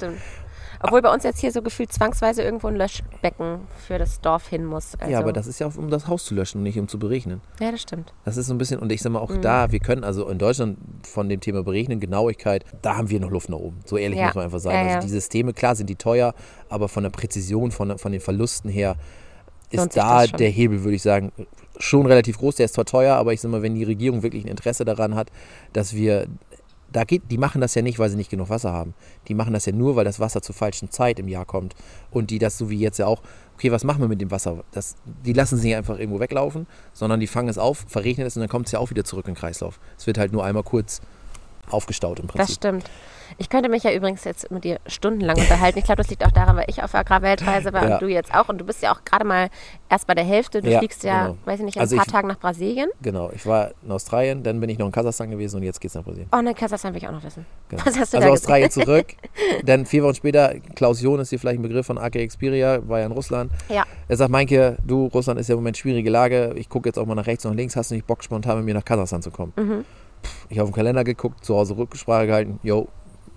Obwohl bei uns jetzt hier so gefühlt zwangsweise irgendwo ein Löschbecken für das Dorf hin muss. Also ja, aber das ist ja, um das Haus zu löschen und nicht um zu berechnen. Ja, das stimmt. Das ist so ein bisschen, und ich sag mal auch mhm. da, wir können also in Deutschland von dem Thema berechnen, Genauigkeit, da haben wir noch Luft nach oben. So ehrlich ja. muss man einfach sagen. Ja. Also die Systeme, klar sind die teuer, aber von der Präzision, von, von den Verlusten her, ist da der Hebel, würde ich sagen, schon relativ groß. Der ist zwar teuer, aber ich sag mal, wenn die Regierung wirklich ein Interesse daran hat, dass wir da geht, die machen das ja nicht, weil sie nicht genug Wasser haben. Die machen das ja nur, weil das Wasser zur falschen Zeit im Jahr kommt. Und die das so wie jetzt ja auch, okay, was machen wir mit dem Wasser? Das, die lassen es nicht einfach irgendwo weglaufen, sondern die fangen es auf, verregnen es und dann kommt es ja auch wieder zurück in den Kreislauf. Es wird halt nur einmal kurz aufgestaut im Prinzip. Das stimmt. Ich könnte mich ja übrigens jetzt mit dir stundenlang unterhalten. Ich glaube, das liegt auch daran, weil ich auf Agrarweltreise war ja. und du jetzt auch. Und du bist ja auch gerade mal erst bei der Hälfte. Du ja, fliegst ja, genau. weiß ich nicht, in also ein paar ich, Tagen nach Brasilien. Genau, ich war in Australien, dann bin ich noch in Kasachstan gewesen und jetzt geht's nach Brasilien. Oh, ne, Kasachstan will ich auch noch wissen. Genau. Was hast du also da Australien gesehen? zurück. dann vier Wochen später, Klaus John ist hier vielleicht ein Begriff von AK Xperia, war ja in Russland. Ja. Er sagt, Meinke, du, Russland ist ja im Moment schwierige Lage. Ich gucke jetzt auch mal nach rechts und links. Hast du nicht Bock, spontan mit mir nach Kasachstan zu kommen? Mhm. Ich habe auf den Kalender geguckt, zu Hause Rücksprache gehalten. Yo,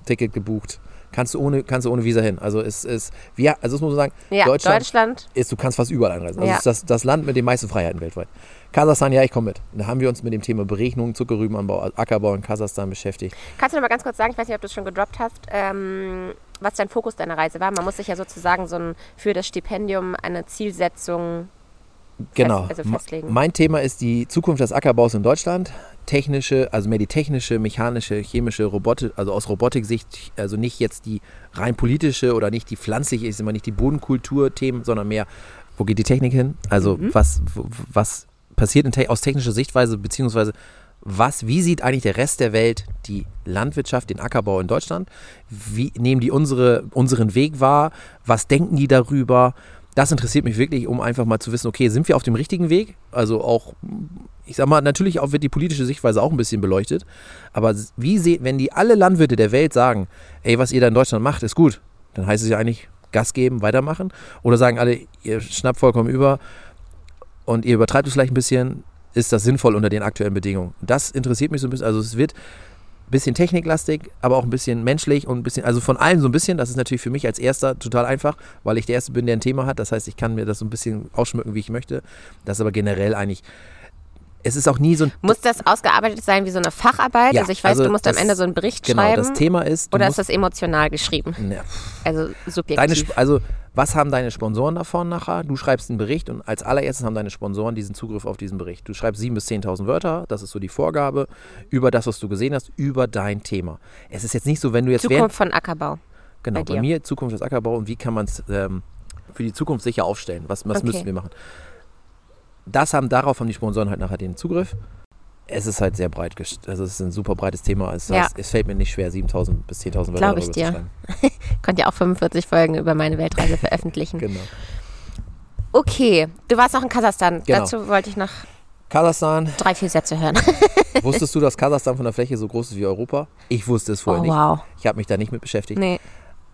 Ticket gebucht. Kannst du ohne, kannst du ohne Visa hin. Also es ist, ja, also das muss man sagen, ja, Deutschland, Deutschland, ist, du kannst fast überall einreisen. Also ja. es ist das, das Land mit den meisten Freiheiten weltweit. Kasachstan, ja, ich komme mit. Da haben wir uns mit dem Thema Beregnung, Zuckerrübenanbau, Ackerbau in Kasachstan beschäftigt. Kannst du noch mal ganz kurz sagen, ich weiß nicht, ob du es schon gedroppt hast, ähm, was dein Fokus deiner Reise war? Man muss sich ja sozusagen so ein, für das Stipendium eine Zielsetzung Genau. Fest, also festlegen. Mein Thema ist die Zukunft des Ackerbaus in Deutschland. Technische, also mehr die technische, mechanische, chemische, Robotik, also aus Robotik-Sicht, also nicht jetzt die rein politische oder nicht die pflanzliche, ist immer nicht die Bodenkultur-Themen, sondern mehr, wo geht die Technik hin? Also mhm. was, was passiert in, aus technischer Sichtweise, beziehungsweise was, wie sieht eigentlich der Rest der Welt die Landwirtschaft, den Ackerbau in Deutschland? Wie nehmen die unsere, unseren Weg wahr? Was denken die darüber? Das interessiert mich wirklich, um einfach mal zu wissen, okay, sind wir auf dem richtigen Weg? Also auch, ich sag mal, natürlich auch wird die politische Sichtweise auch ein bisschen beleuchtet. Aber wie seht, wenn die alle Landwirte der Welt sagen, ey, was ihr da in Deutschland macht, ist gut, dann heißt es ja eigentlich Gas geben, weitermachen. Oder sagen alle, ihr schnappt vollkommen über und ihr übertreibt es vielleicht ein bisschen, ist das sinnvoll unter den aktuellen Bedingungen? Das interessiert mich so ein bisschen. Also es wird bisschen techniklastig, aber auch ein bisschen menschlich und ein bisschen, also von allem so ein bisschen. Das ist natürlich für mich als Erster total einfach, weil ich der Erste bin, der ein Thema hat. Das heißt, ich kann mir das so ein bisschen ausschmücken, wie ich möchte. Das ist aber generell eigentlich es ist auch nie so ein. Muss das ausgearbeitet sein wie so eine Facharbeit? Ja, also ich weiß, also du musst das, am Ende so einen Bericht genau, schreiben. Genau, das Thema ist. Oder ist das emotional geschrieben? Ne, also subjektiv. Deine, also was haben deine Sponsoren davon nachher? Du schreibst einen Bericht und als allererstes haben deine Sponsoren diesen Zugriff auf diesen Bericht. Du schreibst 7.000 bis 10.000 Wörter, das ist so die Vorgabe, über das, was du gesehen hast, über dein Thema. Es ist jetzt nicht so, wenn du jetzt. Zukunft von Ackerbau. Genau, bei, bei mir Zukunft des Ackerbau und wie kann man es ähm, für die Zukunft sicher aufstellen? Was, was okay. müssen wir machen? Das haben, darauf haben die Sponsoren halt nachher den Zugriff. Es ist halt sehr breit, also es ist ein super breites Thema. Es, heißt, es fällt mir nicht schwer, 7000 bis 10.000 Wörter Glaube ich dir. Könnt ja auch 45 Folgen über meine Weltreise veröffentlichen. genau. Okay, du warst noch in Kasachstan. Genau. Dazu wollte ich noch Kasachstan. Drei, vier Sätze hören. Wusstest du, dass Kasachstan von der Fläche so groß ist wie Europa? Ich wusste es vorher oh, nicht. Wow. Ich habe mich da nicht mit beschäftigt. Nee.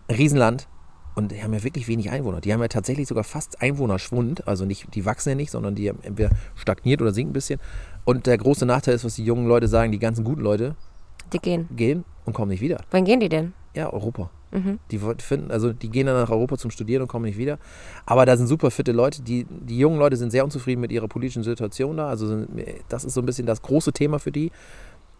Riesenland. Und die haben ja wirklich wenig Einwohner. Die haben ja tatsächlich sogar fast Einwohnerschwund. Also nicht, die wachsen ja nicht, sondern die haben entweder stagniert oder sinken ein bisschen. Und der große Nachteil ist, was die jungen Leute sagen, die ganzen guten Leute. Die gehen. Gehen und kommen nicht wieder. Wann gehen die denn? Ja, Europa. Mhm. Die finden, also die gehen dann nach Europa zum Studieren und kommen nicht wieder. Aber da sind super fitte Leute. Die, die jungen Leute sind sehr unzufrieden mit ihrer politischen Situation da. Also sind, das ist so ein bisschen das große Thema für die.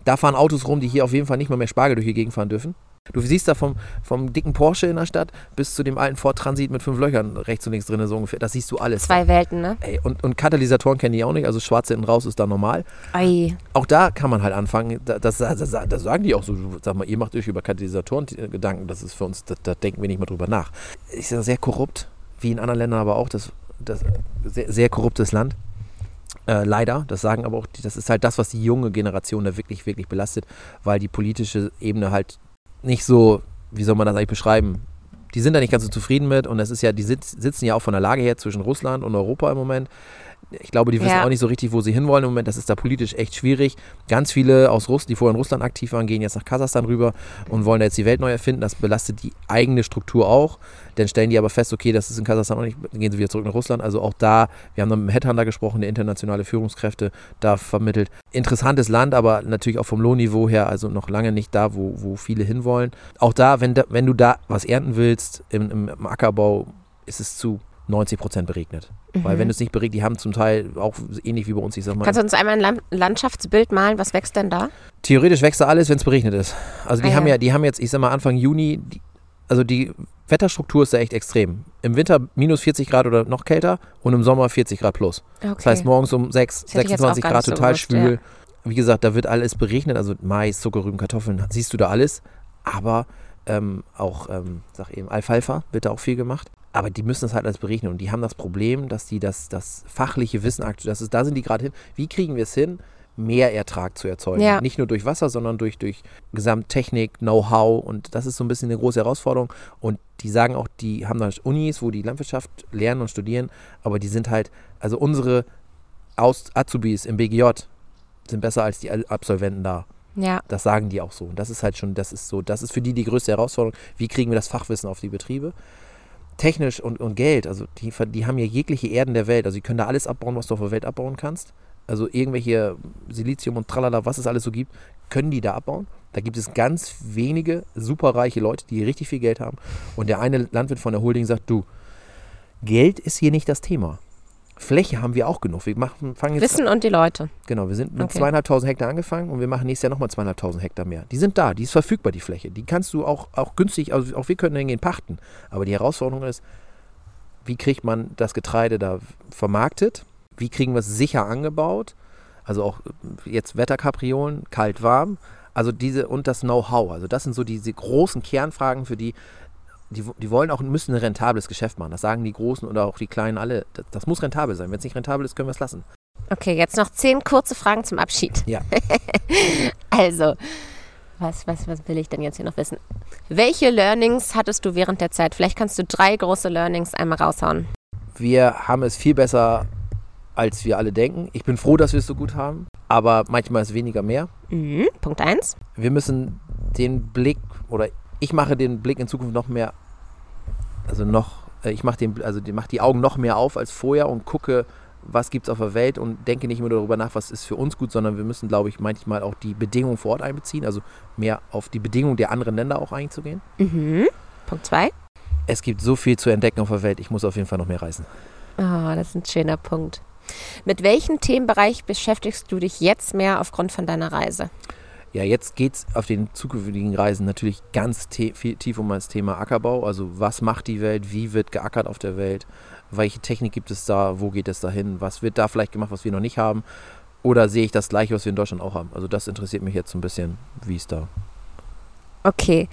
Da fahren Autos rum, die hier auf jeden Fall nicht mal mehr Spargel durch die Gegend fahren dürfen. Du siehst da vom, vom dicken Porsche in der Stadt bis zu dem alten Ford Transit mit fünf Löchern rechts und links drin, so ungefähr. Das siehst du alles. Zwei Welten, ne? Ey, und, und Katalysatoren kenne ich auch nicht, also schwarz hinten raus ist da normal. Ei. Auch da kann man halt anfangen, das, das, das, das, sagen die auch so, sag mal, ihr macht euch über Katalysatoren Gedanken, das ist für uns, da, da denken wir nicht mal drüber nach. Ist ja sehr korrupt, wie in anderen Ländern aber auch, das, das sehr, sehr korruptes Land. Äh, leider, das sagen aber auch, das ist halt das, was die junge Generation da wirklich, wirklich belastet, weil die politische Ebene halt nicht so wie soll man das eigentlich beschreiben? Die sind da nicht ganz so zufrieden mit und es ist ja, die sitz, sitzen ja auch von der Lage her zwischen Russland und Europa im Moment ich glaube, die wissen ja. auch nicht so richtig, wo sie hinwollen im Moment. Das ist da politisch echt schwierig. Ganz viele aus Russland, die vorher in Russland aktiv waren, gehen jetzt nach Kasachstan rüber und wollen da jetzt die Welt neu erfinden. Das belastet die eigene Struktur auch. Dann stellen die aber fest, okay, das ist in Kasachstan auch nicht, dann gehen sie wieder zurück nach Russland. Also auch da, wir haben dann mit dem Headhunter gesprochen, der internationale Führungskräfte da vermittelt. Interessantes Land, aber natürlich auch vom Lohnniveau her, also noch lange nicht da, wo, wo viele hinwollen. Auch da, wenn, da, wenn du da was ernten willst im, im Ackerbau, ist es zu 90 Prozent beregnet. Mhm. Weil wenn es nicht beregnet, die haben zum Teil auch ähnlich wie bei uns, ich sag mal. Kannst du uns einmal ein Landschaftsbild malen? Was wächst denn da? Theoretisch wächst da alles, wenn es beregnet ist. Also die ah, haben ja. ja, die haben jetzt, ich sag mal, Anfang Juni, die, also die Wetterstruktur ist da echt extrem. Im Winter minus 40 Grad oder noch kälter und im Sommer 40 Grad plus. Okay. Das heißt morgens um 6, 26 Grad total so schwül. Ja. Wie gesagt, da wird alles beregnet, also Mais, Zuckerrüben, Kartoffeln, siehst du da alles. Aber ähm, auch, ähm, sag eben, Alfalfa wird da auch viel gemacht. Aber die müssen das halt alles berechnen. Und die haben das Problem, dass die das, das fachliche Wissen, das ist, da sind die gerade hin. Wie kriegen wir es hin, mehr Ertrag zu erzeugen? Ja. Nicht nur durch Wasser, sondern durch, durch Gesamttechnik, Know-how. Und das ist so ein bisschen eine große Herausforderung. Und die sagen auch, die haben da Unis, wo die Landwirtschaft lernen und studieren. Aber die sind halt, also unsere Aus Azubis im BGJ sind besser als die Absolventen da. Ja. Das sagen die auch so. Und das ist halt schon, das ist so, das ist für die die größte Herausforderung. Wie kriegen wir das Fachwissen auf die Betriebe? Technisch und, und Geld, also die, die haben ja jegliche Erden der Welt, also die können da alles abbauen, was du auf der Welt abbauen kannst. Also irgendwelche Silizium und Tralala, was es alles so gibt, können die da abbauen. Da gibt es ganz wenige superreiche Leute, die richtig viel Geld haben. Und der eine Landwirt von der Holding sagt, du, Geld ist hier nicht das Thema. Fläche haben wir auch genug. Wir machen, fangen jetzt Wissen und die Leute. Genau, wir sind mit okay. zweieinhalbtausend Hektar angefangen und wir machen nächstes Jahr nochmal zweieinhalbtausend Hektar mehr. Die sind da, die ist verfügbar, die Fläche. Die kannst du auch, auch günstig, also auch wir können hingehen pachten. Aber die Herausforderung ist, wie kriegt man das Getreide da vermarktet? Wie kriegen wir es sicher angebaut? Also auch jetzt Wetterkapriolen, kalt, warm. Also diese und das Know-how. Also das sind so diese großen Kernfragen, für die die, die wollen auch, müssen ein rentables Geschäft machen. Das sagen die Großen oder auch die Kleinen alle. Das, das muss rentabel sein. Wenn es nicht rentabel ist, können wir es lassen. Okay, jetzt noch zehn kurze Fragen zum Abschied. Ja. also, was, was, was will ich denn jetzt hier noch wissen? Welche Learnings hattest du während der Zeit? Vielleicht kannst du drei große Learnings einmal raushauen. Wir haben es viel besser, als wir alle denken. Ich bin froh, dass wir es so gut haben, aber manchmal ist weniger mehr. Mhm. Punkt eins. Wir müssen den Blick oder ich mache den Blick in Zukunft noch mehr, also noch, äh, ich mache den, also die, mache die Augen noch mehr auf als vorher und gucke, was gibt es auf der Welt und denke nicht immer darüber nach, was ist für uns gut, sondern wir müssen, glaube ich, manchmal auch die Bedingungen vor Ort einbeziehen, also mehr auf die Bedingungen der anderen Länder auch einzugehen. Mhm. Punkt zwei. Es gibt so viel zu entdecken auf der Welt, ich muss auf jeden Fall noch mehr reisen. Oh, das ist ein schöner Punkt. Mit welchem Themenbereich beschäftigst du dich jetzt mehr aufgrund von deiner Reise? Ja, jetzt geht es auf den zukünftigen Reisen natürlich ganz tief um das Thema Ackerbau. Also was macht die Welt, wie wird geackert auf der Welt, welche Technik gibt es da, wo geht es dahin, was wird da vielleicht gemacht, was wir noch nicht haben. Oder sehe ich das gleiche, was wir in Deutschland auch haben? Also das interessiert mich jetzt so ein bisschen, wie es da. Okay.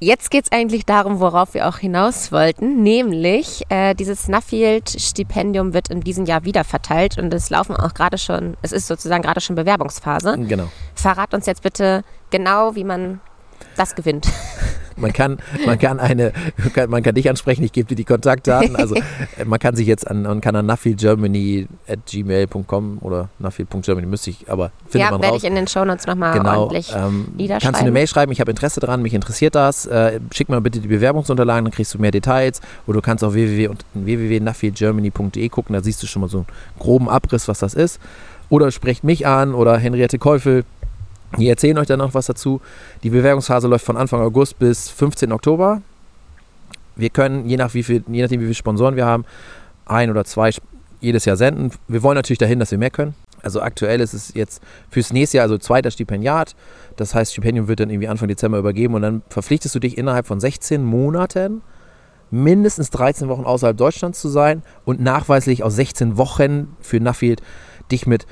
Jetzt geht es eigentlich darum, worauf wir auch hinaus wollten, nämlich äh, dieses Nuffield-Stipendium wird in diesem Jahr wieder verteilt und es laufen auch gerade schon, es ist sozusagen gerade schon Bewerbungsphase. Genau. Verrat uns jetzt bitte genau, wie man das gewinnt. Man kann, man kann eine, man kann dich ansprechen, ich gebe dir die Kontaktdaten. Also äh, man kann sich jetzt an, man kann an nuffielgermany.gmail.com oder nuffield.germany müsste ich, aber findet ja, man werde raus. ich in den Shownotes nochmal genau, ordentlich ähm, niederschreiben. Kannst du eine Mail schreiben, ich habe Interesse daran, mich interessiert das. Äh, schick mal bitte die Bewerbungsunterlagen, dann kriegst du mehr Details. Oder du kannst auf www.nuffielgermany.de gucken, da siehst du schon mal so einen groben Abriss, was das ist. Oder sprecht mich an oder Henriette Käufel die erzählen euch dann noch was dazu. Die Bewerbungsphase läuft von Anfang August bis 15. Oktober. Wir können, je, nach wie viel, je nachdem, wie viele Sponsoren wir haben, ein oder zwei jedes Jahr senden. Wir wollen natürlich dahin, dass wir mehr können. Also aktuell ist es jetzt fürs nächste Jahr, also zweiter Stipendiat. Das heißt, Stipendium wird dann irgendwie Anfang Dezember übergeben und dann verpflichtest du dich innerhalb von 16 Monaten mindestens 13 Wochen außerhalb Deutschlands zu sein und nachweislich aus 16 Wochen für Nuffield dich mit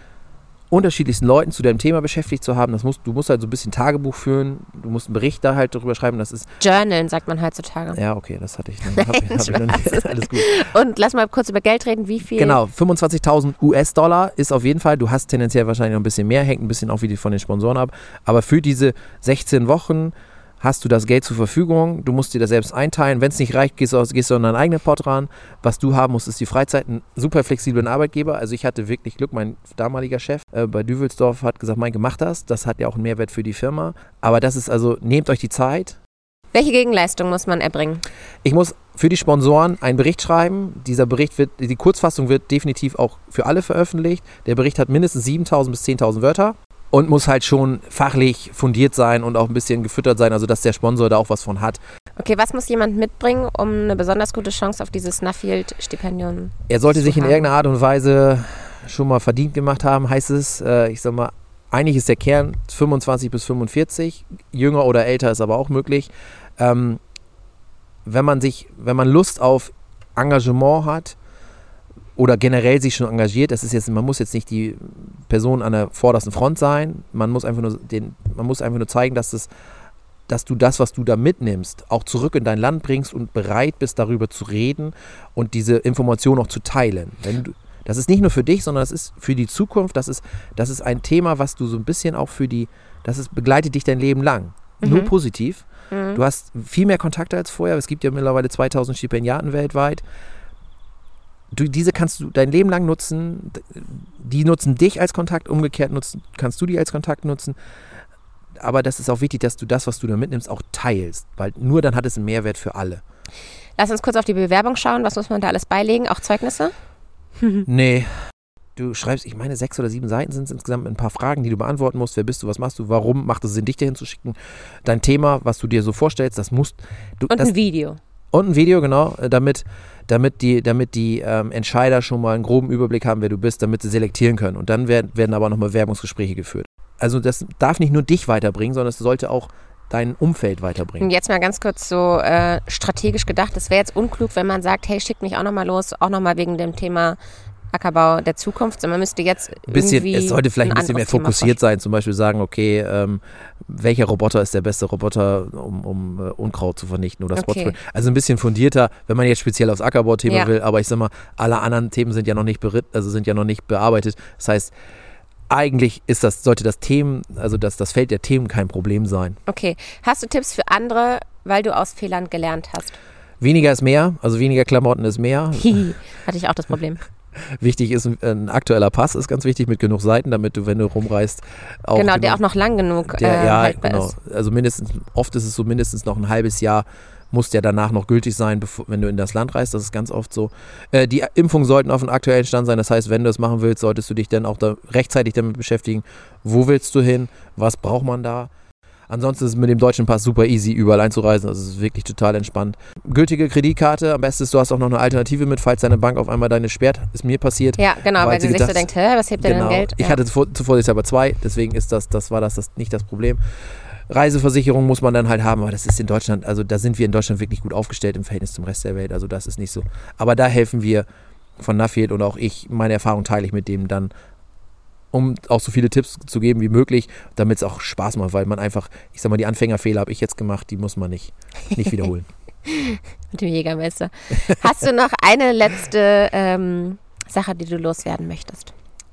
unterschiedlichsten Leuten zu deinem Thema beschäftigt zu haben. Das musst, du musst halt so ein bisschen Tagebuch führen, du musst einen Bericht da halt darüber schreiben. Das ist Journalen, sagt man heutzutage. Ja, okay, das hatte ich. Noch, hab, hab ich noch nicht. Alles gut. Und lass mal kurz über Geld reden. Wie viel? Genau, 25.000 US-Dollar ist auf jeden Fall. Du hast tendenziell wahrscheinlich noch ein bisschen mehr, hängt ein bisschen auch wie von den Sponsoren ab. Aber für diese 16 Wochen hast du das Geld zur Verfügung, du musst dir das selbst einteilen. Wenn es nicht reicht, gehst du, gehst du an deinen eigenen Port ran. Was du haben musst, ist die Freizeit. Ein super flexiblen Arbeitgeber. Also ich hatte wirklich Glück, mein damaliger Chef äh, bei Düvelsdorf hat gesagt, Mike, mach das. Das hat ja auch einen Mehrwert für die Firma. Aber das ist also, nehmt euch die Zeit. Welche Gegenleistung muss man erbringen? Ich muss für die Sponsoren einen Bericht schreiben. Dieser Bericht wird, die Kurzfassung wird definitiv auch für alle veröffentlicht. Der Bericht hat mindestens 7.000 bis 10.000 Wörter und muss halt schon fachlich fundiert sein und auch ein bisschen gefüttert sein, also dass der Sponsor da auch was von hat. Okay, was muss jemand mitbringen, um eine besonders gute Chance auf dieses Nuffield-Stipendium Er sollte sich in irgendeiner Art und Weise schon mal verdient gemacht haben, heißt es. Äh, ich sag mal, eigentlich ist der Kern 25 bis 45, jünger oder älter ist aber auch möglich. Ähm, wenn man sich, wenn man Lust auf Engagement hat, oder generell sich schon engagiert. Das ist jetzt, man muss jetzt nicht die Person an der vordersten Front sein. Man muss einfach nur den, man muss einfach nur zeigen, dass das, dass du das, was du da mitnimmst, auch zurück in dein Land bringst und bereit bist, darüber zu reden und diese Information auch zu teilen. Wenn du, das ist nicht nur für dich, sondern das ist für die Zukunft. Das ist, das ist ein Thema, was du so ein bisschen auch für die, das ist, begleitet dich dein Leben lang. Mhm. Nur positiv. Mhm. Du hast viel mehr Kontakte als vorher. Es gibt ja mittlerweile 2000 Stipendiaten weltweit du, diese kannst du dein Leben lang nutzen. Die nutzen dich als Kontakt, umgekehrt nutzen, kannst du die als Kontakt nutzen. Aber das ist auch wichtig, dass du das, was du da mitnimmst, auch teilst, weil nur dann hat es einen Mehrwert für alle. Lass uns kurz auf die Bewerbung schauen. Was muss man da alles beilegen? Auch Zeugnisse? nee. Du schreibst, ich meine, sechs oder sieben Seiten sind es insgesamt ein paar Fragen, die du beantworten musst. Wer bist du, was machst du, warum macht es Sinn, dich dahin zu schicken? Dein Thema, was du dir so vorstellst, das musst du. Und das, ein Video. Und ein Video, genau, damit damit die, damit die ähm, Entscheider schon mal einen groben Überblick haben, wer du bist, damit sie selektieren können. Und dann werden, werden aber nochmal Werbungsgespräche geführt. Also das darf nicht nur dich weiterbringen, sondern es sollte auch dein Umfeld weiterbringen. Und jetzt mal ganz kurz so äh, strategisch gedacht, es wäre jetzt unklug, wenn man sagt, hey, schickt mich auch nochmal los, auch nochmal wegen dem Thema Ackerbau der Zukunft, sondern man müsste jetzt bisschen, es sollte vielleicht ein, ein bisschen mehr fokussiert sein, zum Beispiel sagen, okay, ähm, welcher Roboter ist der beste Roboter, um, um uh, Unkraut zu vernichten oder okay. Also ein bisschen fundierter, wenn man jetzt speziell aufs Ackerbau-Thema ja. will, aber ich sag mal, alle anderen Themen sind ja noch nicht beritt, also sind ja noch nicht bearbeitet. Das heißt, eigentlich ist das, sollte das Themen, also das, das Feld der Themen kein Problem sein. Okay. Hast du Tipps für andere, weil du aus Fehlern gelernt hast? Weniger ist mehr, also weniger Klamotten ist mehr. Hatte ich auch das Problem. Wichtig ist ein, aktueller Pass, ist ganz wichtig mit genug Seiten, damit du, wenn du rumreist, auch. Genau, der auch noch lang genug der, äh, ja, genau. Ist. Also mindestens, oft ist es so mindestens noch ein halbes Jahr muss der danach noch gültig sein, bevor, wenn du in das Land reist. Das ist ganz oft so. Äh, die Impfungen sollten auf dem aktuellen Stand sein. Das heißt, wenn du es machen willst, solltest du dich dann auch da rechtzeitig damit beschäftigen. Wo willst du hin? Was braucht man da? Ansonsten ist es mit dem deutschen Pass super easy, überall einzureisen. Also es ist wirklich total entspannt. Gültige Kreditkarte. Am besten ist, du hast auch noch eine Alternative mit, falls deine Bank auf einmal deine sperrt. Ist mir passiert. Ja, genau, weil, sie, sich so denkt, hä, was hebt genau, denn Geld? Ich hatte zuvor, zuvor aber zwei, deswegen ist das, das war das, das nicht das Problem. Reiseversicherung muss man dann halt haben, aber das ist in Deutschland, also da sind wir in Deutschland wirklich gut aufgestellt im Verhältnis zum Rest der Welt. Also das ist nicht so. Aber da helfen wir von Nuffield und auch ich, meine Erfahrung teile ich mit dem dann um auch so viele Tipps zu geben wie möglich, damit es auch Spaß macht, weil man einfach, ich sag mal, die Anfängerfehler habe ich jetzt gemacht, die muss man nicht, nicht wiederholen. Mit dem Jägermeister. Hast du noch eine letzte ähm, Sache, die du loswerden möchtest?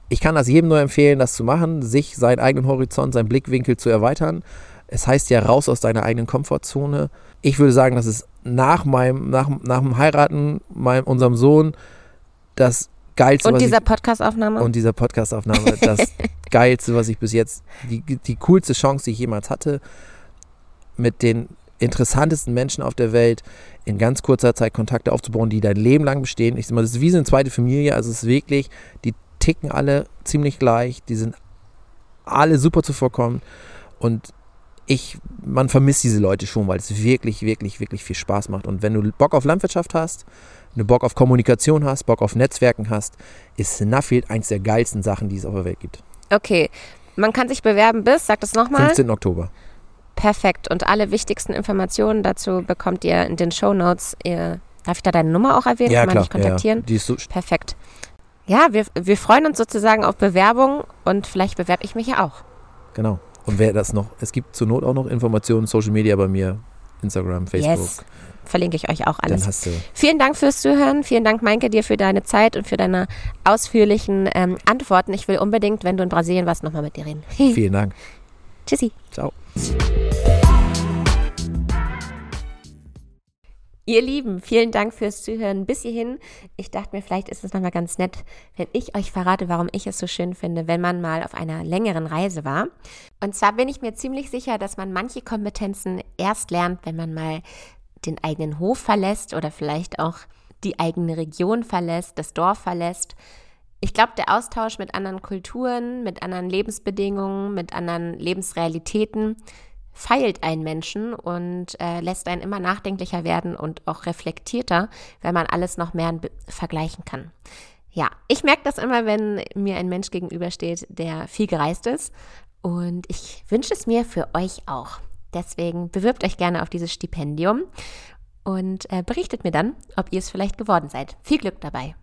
Ich kann das jedem nur empfehlen, das zu machen, sich seinen eigenen Horizont, seinen Blickwinkel zu erweitern. Es heißt ja raus aus deiner eigenen Komfortzone. Ich würde sagen, dass es nach meinem, nach, nach dem Heiraten meinem, unserem Sohn das geilste. Und dieser Podcastaufnahme? Und dieser Podcastaufnahme, das geilste, was ich bis jetzt, die, die coolste Chance, die ich jemals hatte, mit den interessantesten Menschen auf der Welt in ganz kurzer Zeit Kontakte aufzubauen, die dein Leben lang bestehen. Ich sag mal, das ist wie so eine zweite Familie, also es ist wirklich, die ticken alle ziemlich gleich, die sind alle super zuvorkommen und ich, man vermisst diese Leute schon, weil es wirklich, wirklich, wirklich viel Spaß macht. Und wenn du Bock auf Landwirtschaft hast, wenn du Bock auf Kommunikation hast, Bock auf Netzwerken hast, ist Nuffield eins der geilsten Sachen, die es auf der Welt gibt. Okay, man kann sich bewerben bis, sag das nochmal. 15. Oktober. Perfekt. Und alle wichtigsten Informationen dazu bekommt ihr in den Show Notes. Darf ich da deine Nummer auch erwähnen? Ja, kann man dich kontaktieren? Ja, die ist so Perfekt. Ja, wir, wir freuen uns sozusagen auf Bewerbung und vielleicht bewerbe ich mich ja auch. Genau. Und wer das noch, es gibt zur Not auch noch Informationen, Social Media bei mir, Instagram, Facebook. Yes. Verlinke ich euch auch alles. Dann hast du Vielen Dank fürs Zuhören. Vielen Dank, Meinke, dir für deine Zeit und für deine ausführlichen ähm, Antworten. Ich will unbedingt, wenn du in Brasilien warst, nochmal mit dir reden. Vielen Dank. Tschüssi. Ciao. Ihr Lieben, vielen Dank fürs Zuhören bis hierhin. Ich dachte mir, vielleicht ist es nochmal ganz nett, wenn ich euch verrate, warum ich es so schön finde, wenn man mal auf einer längeren Reise war. Und zwar bin ich mir ziemlich sicher, dass man manche Kompetenzen erst lernt, wenn man mal den eigenen Hof verlässt oder vielleicht auch die eigene Region verlässt, das Dorf verlässt. Ich glaube, der Austausch mit anderen Kulturen, mit anderen Lebensbedingungen, mit anderen Lebensrealitäten feilt einen Menschen und äh, lässt einen immer nachdenklicher werden und auch reflektierter, weil man alles noch mehr vergleichen kann. Ja, ich merke das immer, wenn mir ein Mensch gegenübersteht, der viel gereist ist. Und ich wünsche es mir für euch auch. Deswegen bewirbt euch gerne auf dieses Stipendium und äh, berichtet mir dann, ob ihr es vielleicht geworden seid. Viel Glück dabei.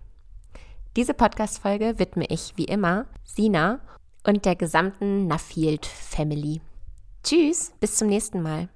Diese Podcast-Folge widme ich wie immer Sina und der gesamten Nuffield Family. Tschüss, bis zum nächsten Mal.